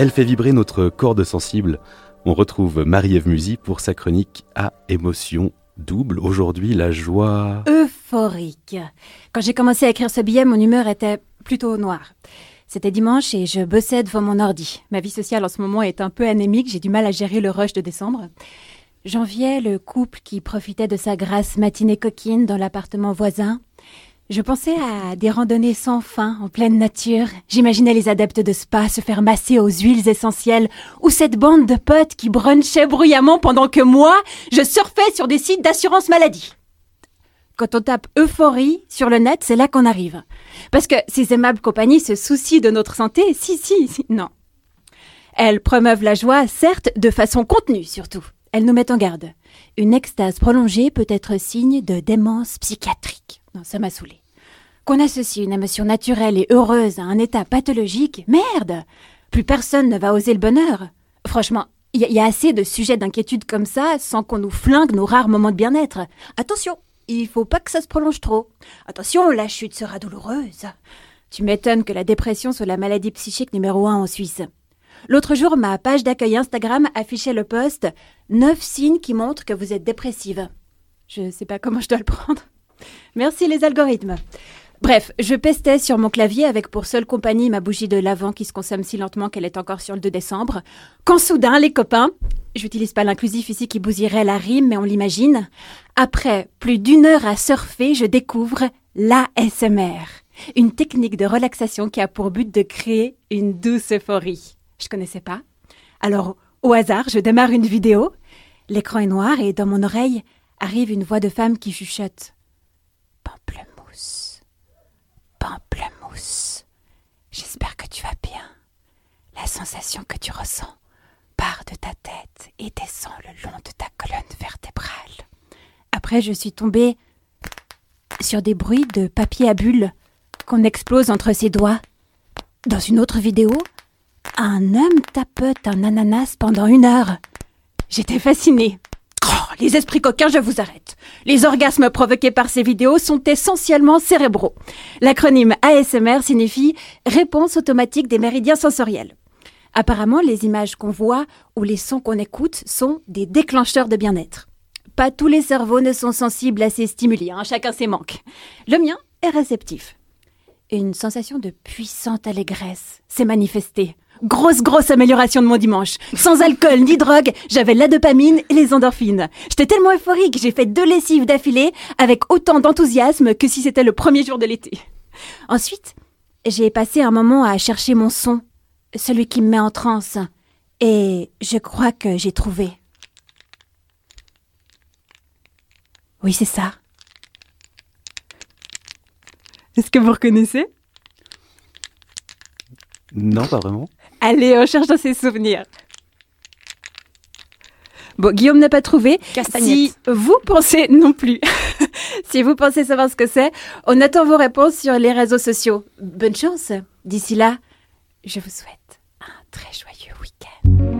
Elle fait vibrer notre corde sensible. On retrouve Marie-Ève Musy pour sa chronique à émotion double. Aujourd'hui, la joie. Euphorique. Quand j'ai commencé à écrire ce billet, mon humeur était plutôt noire. C'était dimanche et je bossais devant mon ordi. Ma vie sociale en ce moment est un peu anémique, j'ai du mal à gérer le rush de décembre. J'enviais le couple qui profitait de sa grasse matinée coquine dans l'appartement voisin. Je pensais à des randonnées sans fin en pleine nature. J'imaginais les adeptes de spa se faire masser aux huiles essentielles ou cette bande de potes qui brunchaient bruyamment pendant que moi, je surfais sur des sites d'assurance maladie. Quand on tape euphorie sur le net, c'est là qu'on arrive. Parce que ces aimables compagnies se soucient de notre santé, si, si, si, non. Elles promeuvent la joie, certes, de façon contenue surtout. Elles nous mettent en garde. Une extase prolongée peut être signe de démence psychiatrique. Ça m'a saoulé. Qu'on associe une émotion naturelle et heureuse à un état pathologique, merde Plus personne ne va oser le bonheur. Franchement, il y, a assez de sujets d'inquiétude comme ça sans qu'on nous flingue nos rares moments de bien-être. Attention, il faut pas que ça se prolonge trop. Attention, la chute sera douloureuse. Tu m'étonnes que la dépression soit la maladie psychique numéro un en Suisse. L'autre jour, ma page d'accueil Instagram affichait le post 9 signes qui montrent que vous êtes dépressive. Je sais pas comment je dois le prendre. Merci les algorithmes. Bref, je pestais sur mon clavier avec pour seule compagnie ma bougie de l'avant qui se consomme si lentement qu'elle est encore sur le 2 décembre. Quand soudain, les copains, j'utilise pas l'inclusif ici qui bousillerait la rime, mais on l'imagine, après plus d'une heure à surfer, je découvre l'ASMR, une technique de relaxation qui a pour but de créer une douce euphorie. Je connaissais pas. Alors, au hasard, je démarre une vidéo. L'écran est noir et dans mon oreille arrive une voix de femme qui chuchote. Pamplemousse. Pamplemousse. J'espère que tu vas bien. La sensation que tu ressens part de ta tête et descend le long de ta colonne vertébrale. Après, je suis tombée sur des bruits de papier à bulles qu'on explose entre ses doigts. Dans une autre vidéo, un homme tapote un ananas pendant une heure. J'étais fascinée. Les esprits coquins, je vous arrête. Les orgasmes provoqués par ces vidéos sont essentiellement cérébraux. L'acronyme ASMR signifie réponse automatique des méridiens sensoriels. Apparemment, les images qu'on voit ou les sons qu'on écoute sont des déclencheurs de bien-être. Pas tous les cerveaux ne sont sensibles à ces stimuli, hein, chacun ses manques. Le mien est réceptif. Une sensation de puissante allégresse s'est manifestée. Grosse, grosse amélioration de mon dimanche. Sans alcool ni drogue, j'avais la dopamine et les endorphines. J'étais tellement euphorique, j'ai fait deux lessives d'affilée avec autant d'enthousiasme que si c'était le premier jour de l'été. Ensuite, j'ai passé un moment à chercher mon son, celui qui me met en transe, et je crois que j'ai trouvé. Oui, c'est ça. Est-ce que vous reconnaissez? Non, pas vraiment. Allez, on cherche dans ses souvenirs. Bon, Guillaume n'a pas trouvé. Si vous pensez non plus, si vous pensez savoir ce que c'est, on attend vos réponses sur les réseaux sociaux. Bonne chance. D'ici là, je vous souhaite un très joyeux week-end.